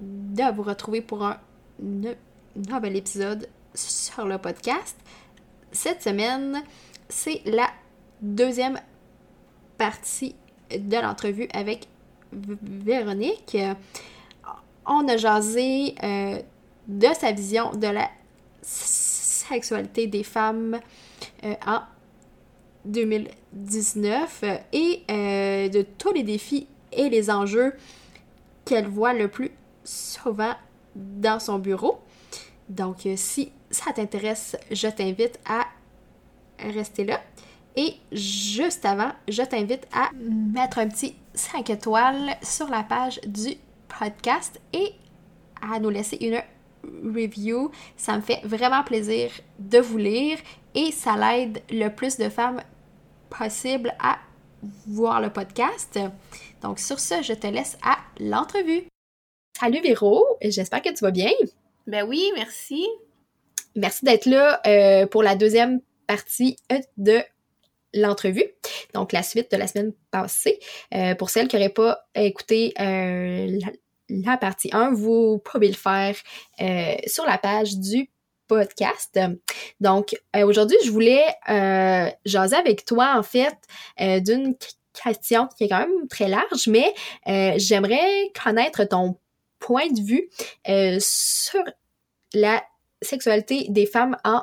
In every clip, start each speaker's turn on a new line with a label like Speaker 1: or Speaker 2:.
Speaker 1: de vous retrouver pour un nouvel épisode sur le podcast. Cette semaine, c'est la deuxième partie de l'entrevue avec Véronique. On a jasé euh, de sa vision de la sexualité des femmes euh, en 2019 et euh, de tous les défis et les enjeux qu'elle voit le plus souvent dans son bureau. Donc, euh, si ça t'intéresse, je t'invite à rester là. Et juste avant, je t'invite à mettre un petit 5 étoiles sur la page du podcast et à nous laisser une review. Ça me fait vraiment plaisir de vous lire et ça l'aide le plus de femmes possible à voir le podcast. Donc sur ce, je te laisse à l'entrevue. Salut Véro, j'espère que tu vas bien.
Speaker 2: Ben oui, merci.
Speaker 1: Merci d'être là euh, pour la deuxième partie de l'entrevue, donc la suite de la semaine passée. Euh, pour celles qui n'auraient pas écouté euh, la, partie 1, vous pouvez le faire sur la page du podcast. Donc, aujourd'hui, je voulais jaser avec toi, en fait, d'une question qui est quand même très large, mais j'aimerais connaître ton point de vue euh, sur la sexualité des femmes en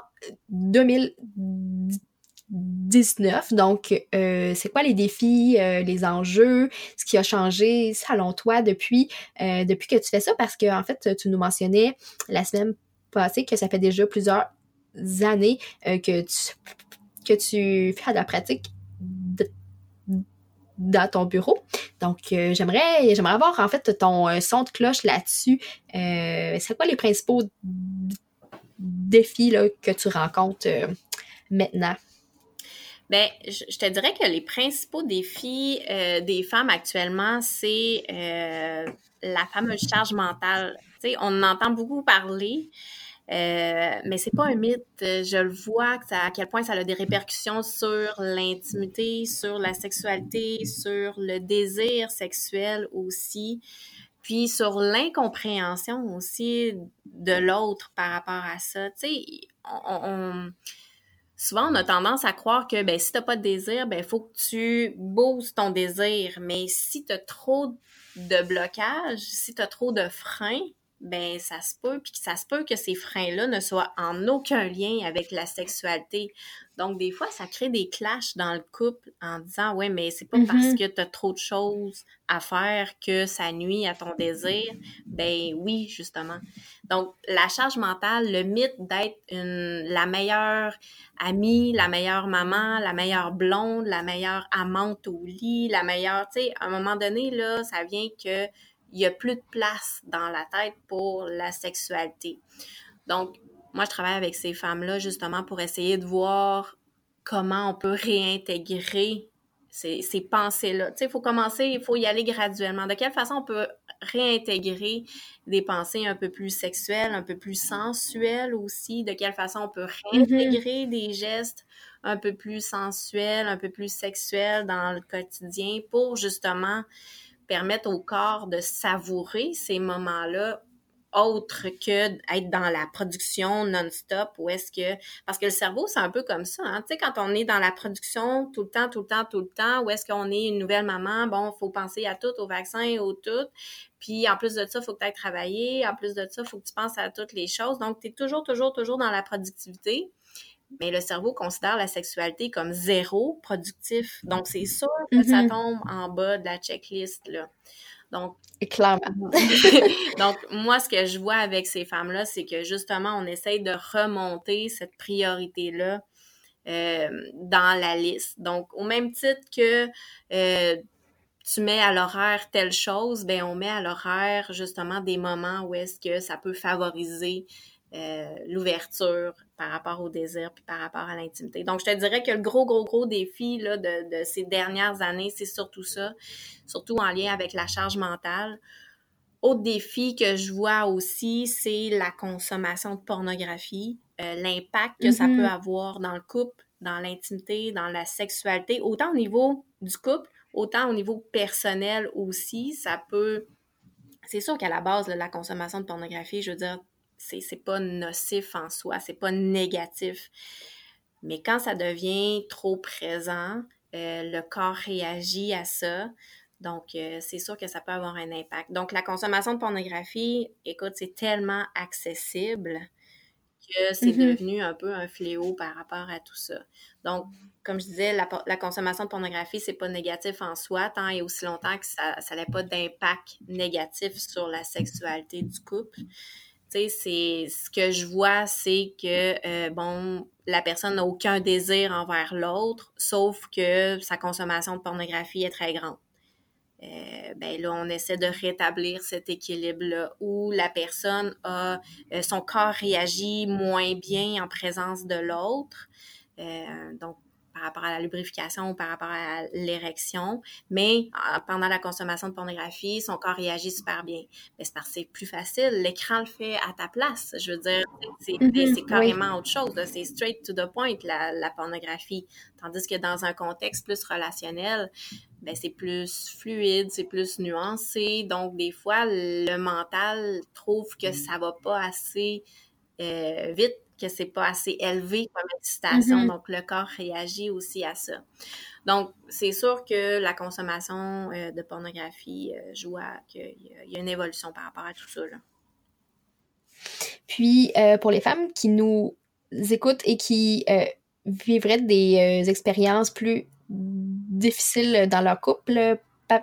Speaker 1: 2019. Donc, euh, c'est quoi les défis, euh, les enjeux, ce qui a changé selon toi depuis, depuis que tu fais ça? Parce que, en fait, tu nous mentionnais la semaine passée que ça fait déjà plusieurs années que, tu, que tu fais de la pratique dans ton bureau. Donc, euh, j'aimerais, j'aimerais avoir en fait ton euh, son de cloche là-dessus. Euh, c'est quoi les principaux défis que tu rencontres maintenant?
Speaker 2: Ben, je, te dirais que les principaux défis des femmes actuellement, c'est la fameuse charge mentale. On en entend beaucoup parler. Euh, mais c'est pas un mythe. Je le vois à quel point ça a des répercussions sur l'intimité, sur la sexualité, sur le désir sexuel aussi, puis sur l'incompréhension aussi de l'autre par rapport à ça. Tu sais, souvent on a tendance à croire que ben si t'as pas de désir, ben faut que tu boostes ton désir. Mais si tu as trop de blocage, si tu as trop de freins, ben ça se peut, puis ça se peut que ces freins-là ne soient en aucun lien avec la sexualité. Donc, des fois, ça crée des clashs dans le couple en disant Ouais, mais c'est pas parce mm-hmm. que tu as trop de choses à faire que ça nuit à ton désir. Ben oui, justement. Donc, la charge mentale, le mythe d'être la meilleure amie, la meilleure maman, la meilleure blonde, la meilleure amante au lit, la meilleure, tu sais, à un moment donné, là, ça vient que il n'y a plus de place dans la tête pour la sexualité. Donc, moi, je travaille avec ces femmes-là justement pour essayer de voir comment on peut réintégrer ces, ces pensées-là. Tu sais, il faut commencer, il faut y aller graduellement. De quelle façon on peut réintégrer des pensées un peu plus sexuelles, un peu plus sensuelles aussi? De quelle façon on peut mm-hmm. réintégrer des gestes un peu plus sensuels, un peu plus sexuels dans le quotidien pour justement permettre au corps de savourer ces moments-là autre que être dans la production non-stop ou est-ce que parce que le cerveau c'est un peu comme ça hein? tu sais quand on est dans la production tout le temps tout le temps tout le temps ou est-ce qu'on est une nouvelle maman bon faut penser à tout au vaccin au tout puis en plus de ça faut que tu travailler en plus de ça faut que tu penses à toutes les choses donc tu es toujours toujours toujours dans la productivité mais le cerveau considère la sexualité comme zéro productif. Donc, c'est sûr que ça mm-hmm. tombe en bas de la checklist, là. Donc,
Speaker 1: clairement.
Speaker 2: donc, moi, ce que je vois avec ces femmes-là, c'est que justement, on essaye de remonter cette priorité-là euh, dans la liste. Donc, au même titre que euh, tu mets à l'horaire telle chose, ben on met à l'horaire justement des moments où est-ce que ça peut favoriser euh, l'ouverture par rapport au désir puis par rapport à l'intimité. Donc, je te dirais que le gros, gros, gros défi là, de, de ces dernières années, c'est surtout ça, surtout en lien avec la charge mentale. Autre défi que je vois aussi, c'est la consommation de pornographie, euh, l'impact que ça
Speaker 1: Mhm.
Speaker 2: peut avoir dans le couple, dans l'intimité, dans la sexualité, autant au niveau du couple, autant au niveau personnel aussi. Ça peut. C'est sûr qu'à la base, là, la consommation de pornographie, je veux dire, c'est c'est pas nocif en soi, c'est pas négatif. Mais quand ça devient trop présent, euh, le corps réagit à ça. Donc, euh, c'est sûr que ça peut avoir un impact. Donc, la consommation de pornographie, écoute, c'est tellement accessible que c'est
Speaker 1: Mhm.
Speaker 2: devenu un peu un fléau par rapport à tout ça. Donc, comme je disais, la, consommation de pornographie, c'est pas négatif en soi, tant et aussi longtemps que ça ça n'a pas d'impact négatif sur la sexualité du couple. Tu sais, c'est ce que je vois, c'est que euh, bon, la personne n'a aucun désir envers l'autre, sauf que sa consommation de pornographie est très grande. Euh, ben là, on essaie de rétablir cet équilibre-là où la personne a euh, son corps réagit moins bien en présence de l'autre. Donc, par rapport à la lubrification ou par rapport à l'érection, mais euh, pendant la consommation de pornographie, son corps réagit super bien. Mais c'est parce que c'est plus facile. L'écran le fait à ta place. Je veux dire, c'est
Speaker 1: Mhm, oui.
Speaker 2: carrément autre chose. C'est straight to the point, la, la pornographie. Tandis que dans un contexte plus relationnel, ben c'est plus fluide, c'est plus nuancé. Donc, des fois, le mental trouve que ça va pas assez euh, vite, que c'est pas assez élevé comme excitation.
Speaker 1: Mhm.
Speaker 2: Donc, le corps réagit aussi à ça. Donc, c'est sûr que la consommation euh, de pornographie euh, joue à qu'il y, a- il y a une évolution par rapport à tout ça. Là.
Speaker 1: Puis, euh, pour les femmes qui nous écoutent et qui vivraient des expériences plus difficiles dans leur couple par,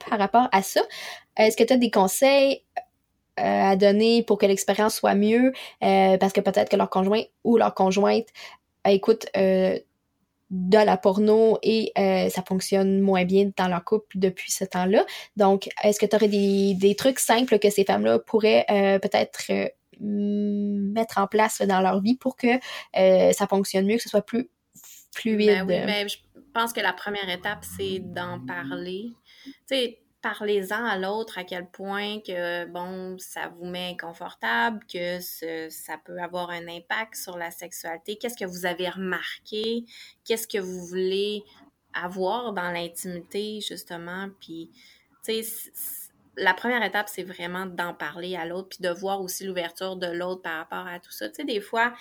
Speaker 1: par- rapport à ça, est-ce que tu as des conseils à donner pour que l'expérience soit mieux? Euh, parce que peut-être que leur conjoint ou leur conjointe euh, écoute euh, de la porno et euh, ça fonctionne moins bien dans leur couple depuis ce temps-là. Donc, est-ce que tu aurais des, des trucs simples que ces femmes-là pourraient euh, peut-être euh, mettre en place dans leur vie pour que euh, ça fonctionne mieux, que ce soit plus fluide?
Speaker 2: Ben oui, ben, je pense que la première étape, c'est d'en parler. Tu sais, parlez-en à l'autre à quel point que, bon, ça vous met inconfortable, que ça peut avoir un impact sur la sexualité. Qu'est-ce que vous avez remarqué? Qu'est-ce que vous voulez avoir dans l'intimité, justement? Puis, tu sais, la première étape, c'est vraiment d'en parler à l'autre, puis de voir aussi l'ouverture de l'autre par rapport à tout ça. Tu sais, des fois,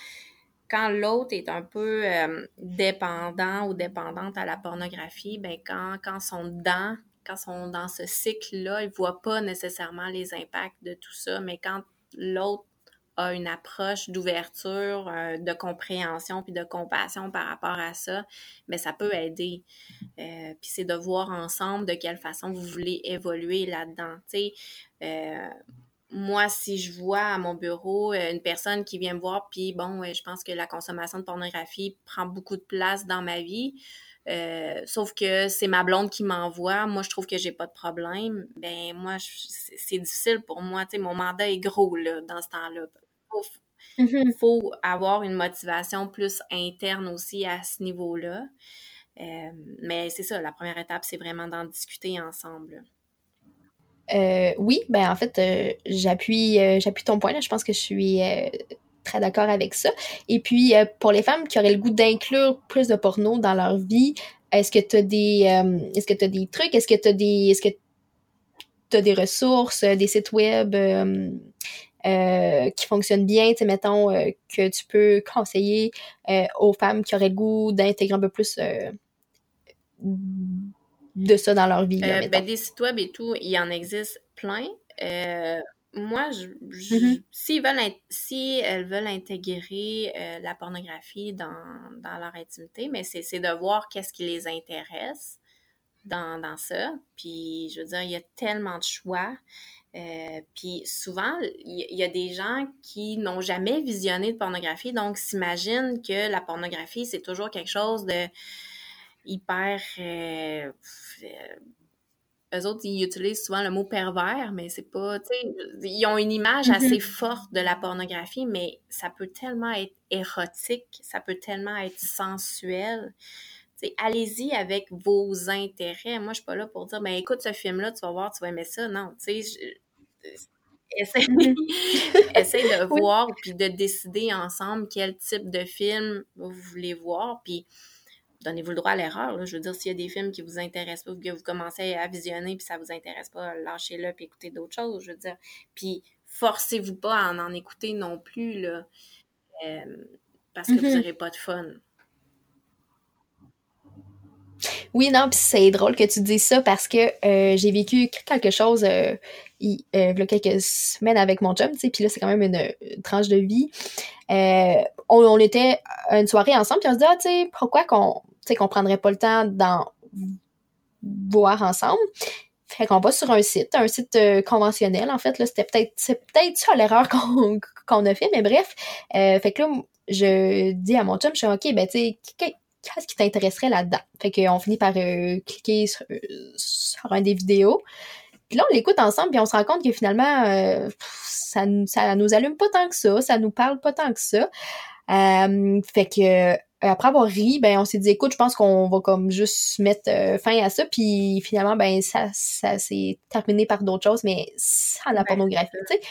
Speaker 2: quand l'autre est un peu euh, dépendant ou dépendante à la pornographie, ben quand, quand sont dedans, quand sont dans ce cycle-là, ils ne voient pas nécessairement les impacts de tout ça, mais quand l'autre a une approche d'ouverture, euh, de compréhension puis de compassion par rapport à ça, mais ça peut aider. Euh, puis c'est de voir ensemble de quelle façon vous voulez évoluer là-dedans. Euh, moi, si je vois à mon bureau une personne qui vient me voir, puis bon, je pense que la consommation de pornographie prend beaucoup de place dans ma vie, euh, sauf que c'est ma blonde qui m'envoie, moi je trouve que j'ai pas de problème, ben moi c'est difficile pour moi, mon mandat est gros là, dans ce temps-là. Faut,
Speaker 1: Mhm.
Speaker 2: faut avoir une motivation plus interne aussi à ce niveau-là. Euh, mais c'est ça, la première étape, c'est vraiment d'en discuter ensemble.
Speaker 1: Euh, oui, ben en fait, j'appuie j'appuie ton point là. Je pense que je suis très d'accord avec ça. Et puis euh, pour les femmes qui auraient le goût d'inclure plus de porno dans leur vie, est-ce que tu as des euh, est-ce que tu des trucs, est-ce que tu des est-ce que tu des ressources, euh, des sites web euh, qui fonctionnent bien, tu mettons euh, que tu peux conseiller euh, aux femmes qui auraient le goût d'intégrer un peu plus de ça dans leur vie. Là,
Speaker 2: ben, des sites web et tout, il y en existe plein. Euh, moi, je, je-
Speaker 1: Mhm.
Speaker 2: s'ils veulent, si elles veulent intégrer euh, la pornographie dans, dans leur intimité, mais c'est de voir qu'est-ce qui les intéresse dans, dans ça. Puis, je veux dire, il y a tellement de choix. Euh, puis souvent, il y, il y a des gens qui n'ont jamais visionné de pornographie, donc s'imaginent que la pornographie, c'est toujours quelque chose de hyper eux autres, ils utilisent souvent le mot pervers, mais c'est pas, tu sais, ils ont une image assez mm-hmm. forte de la pornographie, mais ça peut tellement être érotique, ça peut tellement être sensuel. Allez-y avec vos intérêts. Moi, je suis pas là pour dire, ben écoute ce film-là, tu vas voir, tu vas aimer ça. Non, tu sais, essaye, mm-hmm. de voir puis de décider ensemble quel type de film vous voulez voir. Puis donnez-vous le droit à l'erreur. Je veux dire, s'il y a des films qui vous intéressent pas, que vous commencez à visionner puis ça vous intéresse pas, lâchez-le puis écoutez d'autres choses. Je veux dire, puis forcez-vous pas à en, écouter non plus là, euh, parce que vous n'aurez mm-hmm. pas de fun.
Speaker 1: Oui, non, puis c'est drôle que tu dises ça parce que euh, j'ai vécu quelque chose euh, il, y a quelques semaines avec mon chum, tu sais, puis là, c'est quand même une, tranche de vie. on, on, était une soirée ensemble, puis on se dit, ah, tu sais, pourquoi qu'on sais, qu'on prendrait pas le temps d'en voir ensemble. Fait qu'on va sur un site, un site euh, conventionnel, en fait, là, c'était peut-être, c'est peut-être ça l'erreur qu'on, a fait, mais bref. Euh, fait que là, je dis à mon chum, je suis OK, ben, tu sais, qu'est-ce qui t'intéresserait là-dedans? Fait qu'on finit par euh, cliquer sur, un des vidéos. Puis là, on l'écoute ensemble, puis on se rend compte que finalement, ça, ça nous allume pas tant que ça, ça nous parle pas tant que ça. fait que après avoir ri, ben on s'est dit écoute, je pense qu'on va comme juste mettre euh, fin à ça, puis finalement ben ça ça s'est terminé par d'autres choses, mais sans la pornographie, tu sais.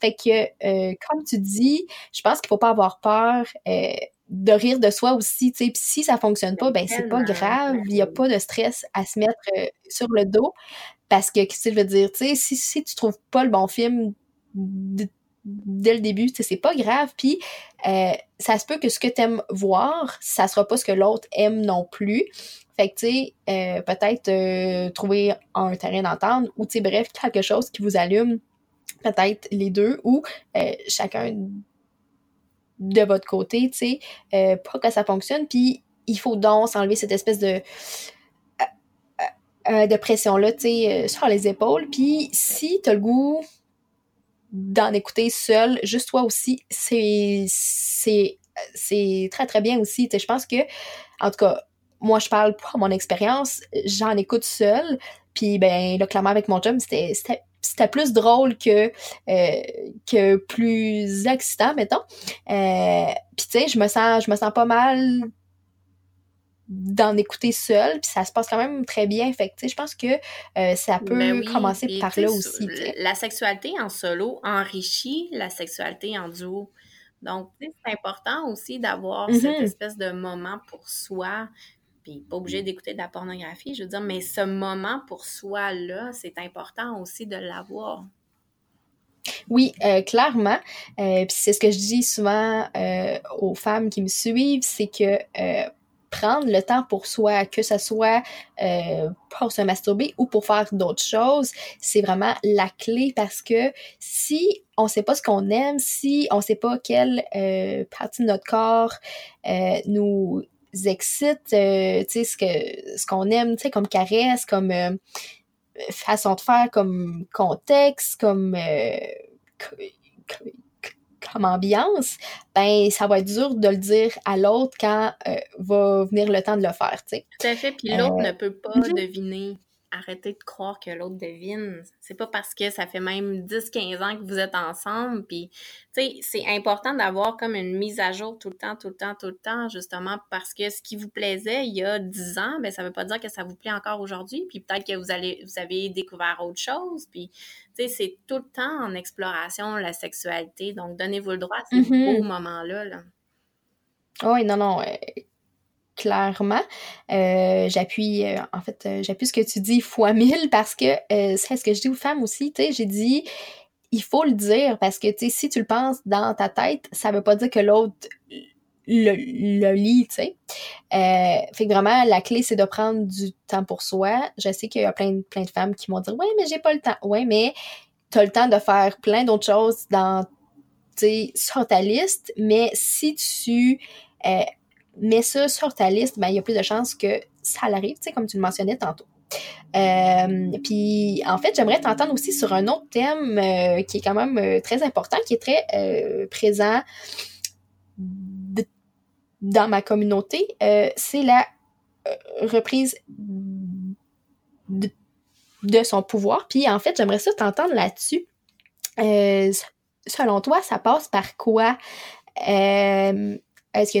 Speaker 1: Fait que euh, comme tu dis, je pense qu'il faut pas avoir peur de rire de soi aussi, tu sais. Puis si ça fonctionne pas, ben c'est pas grave, il y a pas de stress à se mettre sur le dos. Parce que qu'est-ce que je veux dire, tu sais, si si tu trouves pas le bon film dès le début, c'est pas grave. Puis euh, ça se peut que ce que tu aimes voir, ça sera pas ce que l'autre aime non plus. Fait que, tu sais, euh, peut-être euh, trouver un terrain d'entente ou, tu sais, bref, quelque chose qui vous allume, peut-être les deux ou chacun de votre côté, tu sais, pour que ça fonctionne. Puis il faut donc s'enlever cette espèce de de pression-là, tu sais, sur les épaules. Puis si tu as le goût d'en écouter seul, juste toi aussi, c'est c'est c'est très très bien aussi. je pense que en tout cas, moi je parle pour mon expérience, j'en écoute seul, puis ben là clairement avec mon chum, c'était c'était plus drôle que euh, que plus excitant mettons. Euh, puis tu sais, je me sens je me sens pas mal d'en écouter seul, puis ça se passe quand même très bien. Fait que, je pense que euh, ça peut ben commencer par là aussi.
Speaker 2: La sexualité en solo enrichit la sexualité en duo. Donc, c'est important aussi d'avoir cette mm-hmm. espèce de moment pour soi, puis pas obligé d'écouter de la pornographie, je veux dire, mais ce moment pour soi-là, c'est important aussi de l'avoir.
Speaker 1: Oui, euh, clairement. Euh, puis c'est ce que je dis souvent aux femmes qui me suivent, c'est que prendre le temps pour soi, que ce soit euh, pour se masturber ou pour faire d'autres choses, c'est vraiment la clé parce que si on sait pas ce qu'on aime, si on sait pas quelle euh, partie de notre corps euh, nous excite, tu sais, ce que ce qu'on aime, tu sais, comme caresse, comme façon de faire, comme contexte, comme comme ambiance, ben ça va être dur de le dire à l'autre quand euh, va venir le temps de le faire, tu sais.
Speaker 2: Tout à fait, puis l'autre euh, ne peut pas mhm. deviner arrêtez de croire que l'autre devine. C'est pas parce que ça fait même 10-15 ans que vous êtes ensemble. Puis, tu sais, c'est important d'avoir comme une mise à jour tout le temps, tout le temps, tout le temps, justement parce que ce qui vous plaisait il y a 10 ans, ben ça veut pas dire que ça vous plaît encore aujourd'hui. Puis peut-être que vous allez, vous avez découvert autre chose. Puis, tu sais, c'est tout le temps en exploration la sexualité. Donc, donnez-vous le droit à ces mm-hmm. beaux moments-là. Là.
Speaker 1: Oui, non, non clairement. Euh, j'appuie, euh, en fait, euh, j'appuie ce que tu dis fois mille parce que c'est ce que je dis aux femmes aussi, tu sais, j'ai dit, il faut le dire parce que, tu sais, si tu le penses dans ta tête, ça veut pas dire que l'autre le, le lit, tu sais. fait que vraiment, la clé, c'est de prendre du temps pour soi. Je sais qu'il y a plein, plein de femmes qui vont dire, ouais, mais j'ai pas le temps. Ouais, mais t'as le temps de faire plein d'autres choses dans, tu sais, sur ta liste, mais si tu mets ça sur ta liste, ben, il y a plus de chances que ça l'arrive, tu sais, comme tu le mentionnais tantôt. Euh, puis en fait, j'aimerais t'entendre aussi sur un autre thème euh, qui est quand même euh, très important, qui est très présent dans ma communauté, c'est la reprise de, son pouvoir. Puis en fait, j'aimerais ça t'entendre là-dessus. selon toi, ça passe par quoi? Est-ce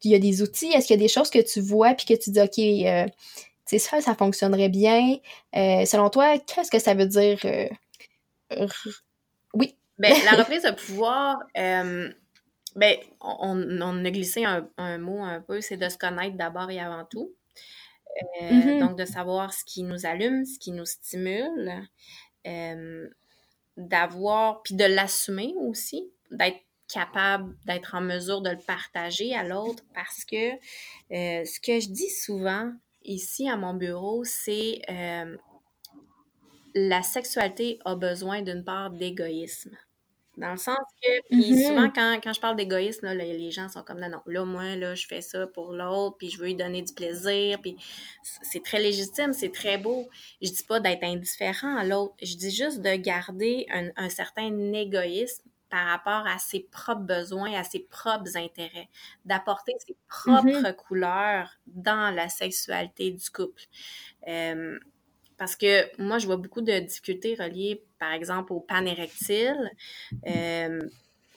Speaker 1: qu'il y a des outils? Est-ce qu'il y a des choses que tu vois puis que tu dis, OK, c'est ça, ça fonctionnerait bien? selon toi, qu'est-ce que ça veut dire? oui.
Speaker 2: Ben, la reprise de pouvoir, ben, on, a glissé un, mot un peu, c'est de se connaître d'abord et avant tout. Euh, mm-hmm. Donc, de savoir ce qui nous allume, ce qui nous stimule, euh, d'avoir, puis de l'assumer aussi, d'être capable d'être en mesure de le partager à l'autre parce que euh, ce que je dis souvent ici à mon bureau, c'est la sexualité a besoin d'une part d'égoïsme. Dans le sens que, puis mm-hmm. souvent, quand, quand, je parle d'égoïsme, les gens sont comme, non, non, là, moi, là, je fais ça pour l'autre, puis je veux lui donner du plaisir, puis c'est très légitime, c'est très beau. Je dis pas d'être indifférent à l'autre, je dis juste de garder un, un, certain égoïsme par rapport à ses propres besoins, à ses propres intérêts, d'apporter ses propres mm-hmm. couleurs dans la sexualité du couple. Euh, parce que moi, je vois beaucoup de difficultés reliées, par exemple, au pan érectile euh,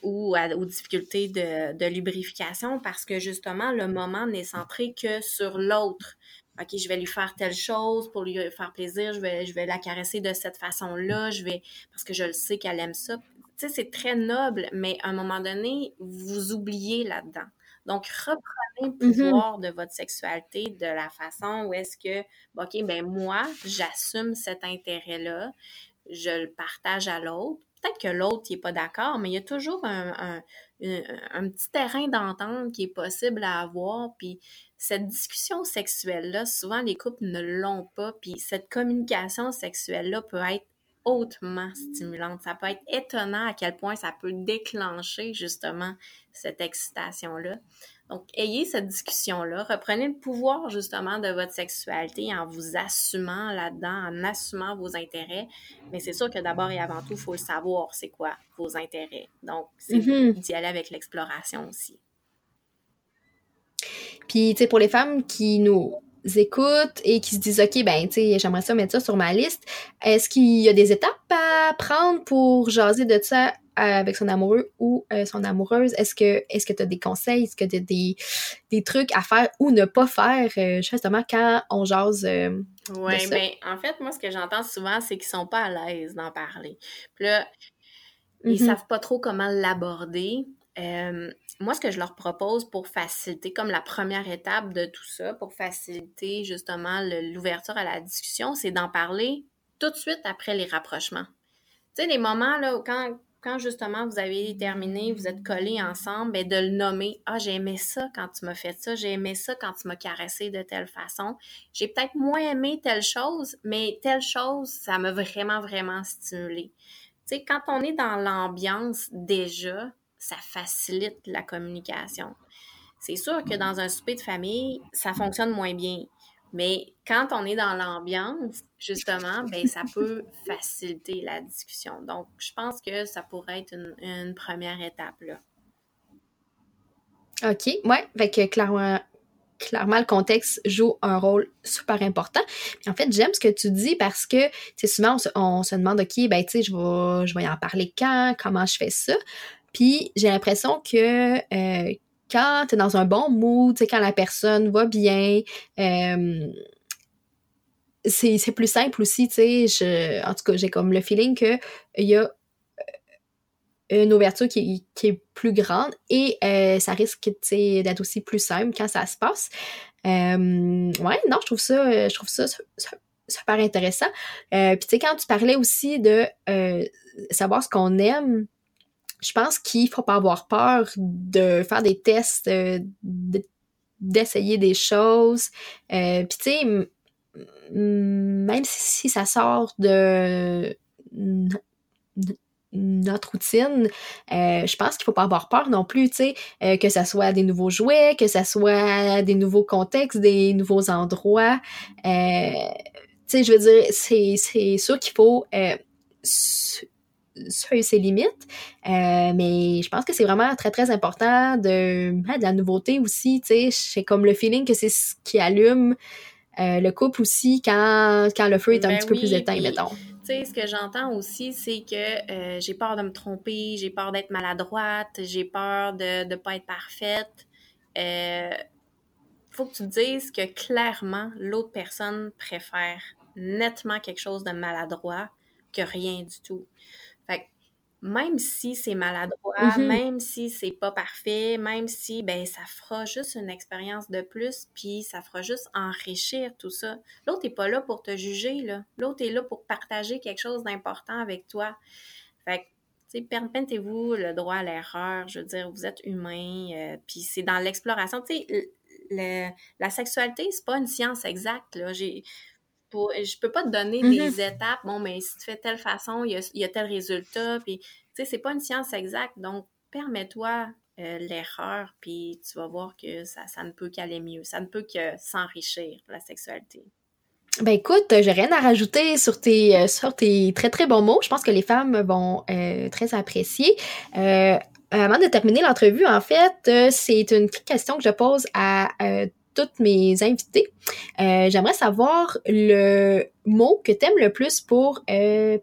Speaker 2: ou aux difficultés de, lubrification parce que justement, le moment n'est centré que sur l'autre. OK, je vais lui faire telle chose pour lui faire plaisir, je vais, je vais la caresser de cette façon-là, je vais parce que je le sais qu'elle aime ça. Sais, c'est très noble, mais à un moment donné, vous oubliez là-dedans. Donc, reprenez le mm-hmm. pouvoir de votre sexualité de la façon où est-ce que, OK, ben moi, j'assume cet intérêt-là, je le partage à l'autre. Peut-être que l'autre n'est pas d'accord, mais il y a toujours un, petit terrain d'entente qui est possible à avoir. Puis cette discussion sexuelle-là, souvent les couples ne l'ont pas. Puis cette communication sexuelle-là peut être hautement stimulante. Ça peut être étonnant à quel point ça peut déclencher justement cette excitation-là. Donc, ayez cette discussion-là. Reprenez le pouvoir justement de votre sexualité en vous assumant là-dedans, en assumant vos intérêts. Mais c'est sûr que d'abord et avant tout, il faut le savoir, c'est quoi vos intérêts. Donc, c'est mm-hmm. d'y aller avec l'exploration aussi.
Speaker 1: Puis, tu sais, pour les femmes qui nous écoutent et qui se disent OK, ben, tu sais, j'aimerais ça mettre ça sur ma liste. Est-ce qu'il y a des étapes à prendre pour jaser de ça avec son amoureux ou euh, son amoureuse? Est-ce que est-ce que tu as des conseils? Est-ce que tu as des, des, trucs à faire ou ne pas faire euh, justement quand on jase? Euh,
Speaker 2: oui, ben, en fait, moi, ce que j'entends souvent, c'est qu'ils sont pas à l'aise d'en parler. Puis là, ils mm-hmm. savent pas trop comment l'aborder. Euh, moi, ce que je leur propose pour faciliter, comme la première étape de tout ça, pour faciliter justement l'ouverture à la discussion, c'est d'en parler tout de suite après les rapprochements. Tu sais, les moments là, quand, quand justement vous avez terminé, vous êtes collés ensemble, ben de le nommer. Ah, j'ai aimé ça quand tu m'as fait ça, j'ai aimé ça quand tu m'as caressé de telle façon. J'ai peut-être moins aimé telle chose, mais telle chose, ça m'a vraiment, vraiment stimulé. Tu sais, quand on est dans l'ambiance déjà, ça facilite la communication. C'est sûr que dans un souper de famille, ça fonctionne moins bien. Mais quand on est dans l'ambiance, justement, ben, ça peut faciliter la discussion. Donc, je pense que ça pourrait être une, première étape. Là.
Speaker 1: OK, ouais, fait clairement, clairement, le contexte joue un rôle super important. en fait, j'aime ce que tu dis parce que, tu souvent, on se, demande, OK, ben, tu sais, je vais, je vais en parler quand, comment je fais ça? Puis j'ai l'impression que euh, quand tu es dans un bon mood, quand la personne va bien, euh, c'est plus simple aussi, tu sais. En tout cas, j'ai comme le feeling qu'il y a euh, une ouverture qui, est plus grande et ça risque d'être aussi plus simple quand ça se passe. ouais, non, je trouve ça, je trouve ça, super intéressant. Puis tu sais, quand tu parlais aussi de savoir ce qu'on aime, je pense qu'il faut pas avoir peur de faire des tests, euh, d'essayer des choses. Euh, Puis tu sais, même si, ça sort de notre routine, euh, je pense qu'il faut pas avoir peur non plus, tu sais, euh, que ça soit des nouveaux jouets, que ça soit des nouveaux contextes, des nouveaux endroits. tu sais, je veux dire, c'est sûr qu'il faut ses limites. Euh, mais je pense que c'est vraiment très, très important de, hein, de la nouveauté aussi, tu sais. C'est comme le feeling que c'est ce qui allume euh, le couple aussi quand, quand le feu est un
Speaker 2: Ben
Speaker 1: petit peu plus éteint,
Speaker 2: puis,
Speaker 1: mettons.
Speaker 2: Tu sais, ce que j'entends aussi, c'est que euh, j'ai peur de me tromper, j'ai peur d'être maladroite, j'ai peur de ne pas être parfaite. Faut que tu te dises que clairement, l'autre personne préfère nettement quelque chose de maladroit que rien du tout. Même si c'est maladroit,
Speaker 1: Mhm.
Speaker 2: même si c'est pas parfait, même si ben ça fera juste une expérience de plus, puis ça fera juste enrichir tout ça. L'autre est pas là pour te juger là. L'autre est là pour partager quelque chose d'important avec toi. Fait que tu sais, permettez-vous le droit à l'erreur. Je veux dire, vous êtes humain, euh, puis c'est dans l'exploration. Tu sais, la sexualité, c'est pas une science exacte. Là. J'ai, pour, je peux pas te donner des étapes. Bon, mais si tu fais telle façon, il y a, il y a tel résultat. Puis, tu sais, c'est pas une science exacte. Donc, permets-toi euh, l'erreur, puis tu vas voir que ça, ça ne peut qu'aller mieux. Ça ne peut que s'enrichir, la sexualité.
Speaker 1: Ben écoute, j'ai rien à rajouter sur tes, euh, sur tes très très bons mots. Je pense que les femmes vont euh, très apprécier. Euh, avant de terminer l'entrevue, en fait, c'est une petite question que je pose à euh, toutes mes invités. Euh, J'aimerais savoir le mot que tu aimes le plus pour euh,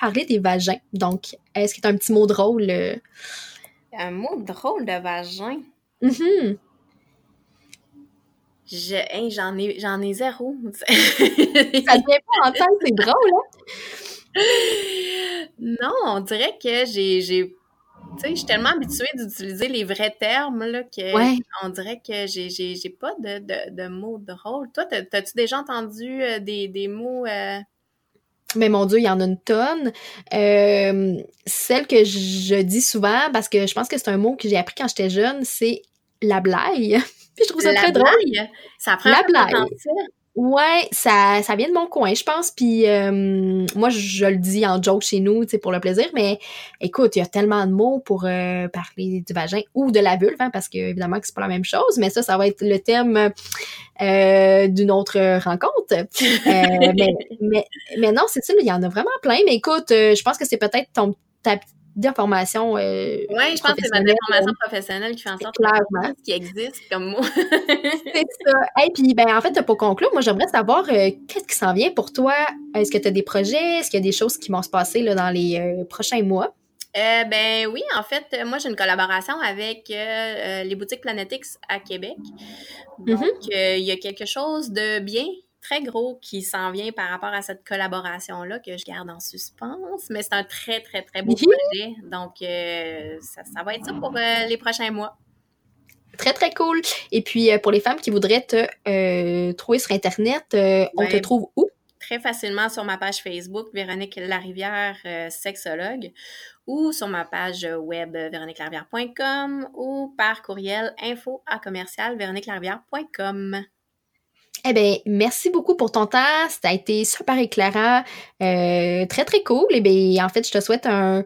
Speaker 1: parler des vagins. Donc, est-ce que tu as un petit mot drôle? euh?
Speaker 2: Un mot drôle de vagin? Je, hey, j'en ai, j'en ai zéro.
Speaker 1: Ça te vient pas en tête, c'est drôle, hein?
Speaker 2: non, on dirait que j'ai, j'ai, tu sais, je suis tellement habituée d'utiliser les vrais termes là, que
Speaker 1: Ouais.
Speaker 2: on dirait que j'ai, j'ai, j'ai pas de, de, de mots drôles. Toi, t'as- t'as-tu déjà entendu euh, des, des mots euh,
Speaker 1: Mais mon Dieu, il y en a une tonne. Euh, celle que je dis souvent, parce que je pense que c'est un mot que j'ai appris quand j'étais jeune, c'est la blague. Puis je trouve ça
Speaker 2: la
Speaker 1: très drôle.
Speaker 2: Ça prend
Speaker 1: La
Speaker 2: un peu de
Speaker 1: blague. Ouais, ça, ça vient de mon coin, je pense. Puis euh, moi, je, je le dis en joke chez nous, tu sais, pour le plaisir. Mais écoute, il y a tellement de mots pour euh, parler du vagin ou de la vulve, hein, parce que évidemment que c'est pas la même chose. Mais ça, ça va être le thème euh, d'une autre rencontre. Euh, mais, mais, mais non, c'est ça, il y en a vraiment plein. Mais écoute, euh, je pense que c'est peut-être ton ta petite information. Euh,
Speaker 2: Oui, je pense que c'est ma
Speaker 1: professionnelle,
Speaker 2: déformation professionnelle qui fait en sorte
Speaker 1: Clairement.
Speaker 2: que ce qui existe comme mot.
Speaker 1: C'est ça. Et puis, ben, en fait, pour conclure, moi, j'aimerais savoir euh, qu'est-ce qui s'en vient pour toi? Est-ce que tu as des projets? Est-ce qu'il y a des choses qui vont se passer là, dans les euh, prochains mois?
Speaker 2: Euh, ben oui, en fait, euh, moi j'ai une collaboration avec euh, euh, les boutiques Planetix à Québec. Donc, euh, il y a quelque chose de bien, très gros qui s'en vient par rapport à cette collaboration-là que je garde en suspens. Mais c'est un très, très, très beau projet. Donc, euh, ça, ça va être ça pour euh, les prochains mois.
Speaker 1: Très, très cool. Et puis, euh, pour les femmes qui voudraient te euh, trouver sur Internet, on te trouve où?
Speaker 2: Très facilement sur ma page Facebook, Véronique Larivière, sexologue, ou sur ma page web véroniquelarivière.com ou par courriel info à commercial.
Speaker 1: Eh bien, merci beaucoup pour ton temps. Ça a été super éclairant. Euh, très, très cool. Et bien, en fait, je te souhaite un,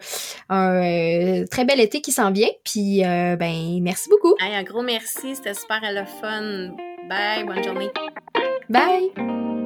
Speaker 1: un euh, très bel été qui s'en vient. Puis, euh, ben, merci beaucoup.
Speaker 2: Hey, un gros merci, c'était super le fun. Bye, bonne journée.
Speaker 1: Bye!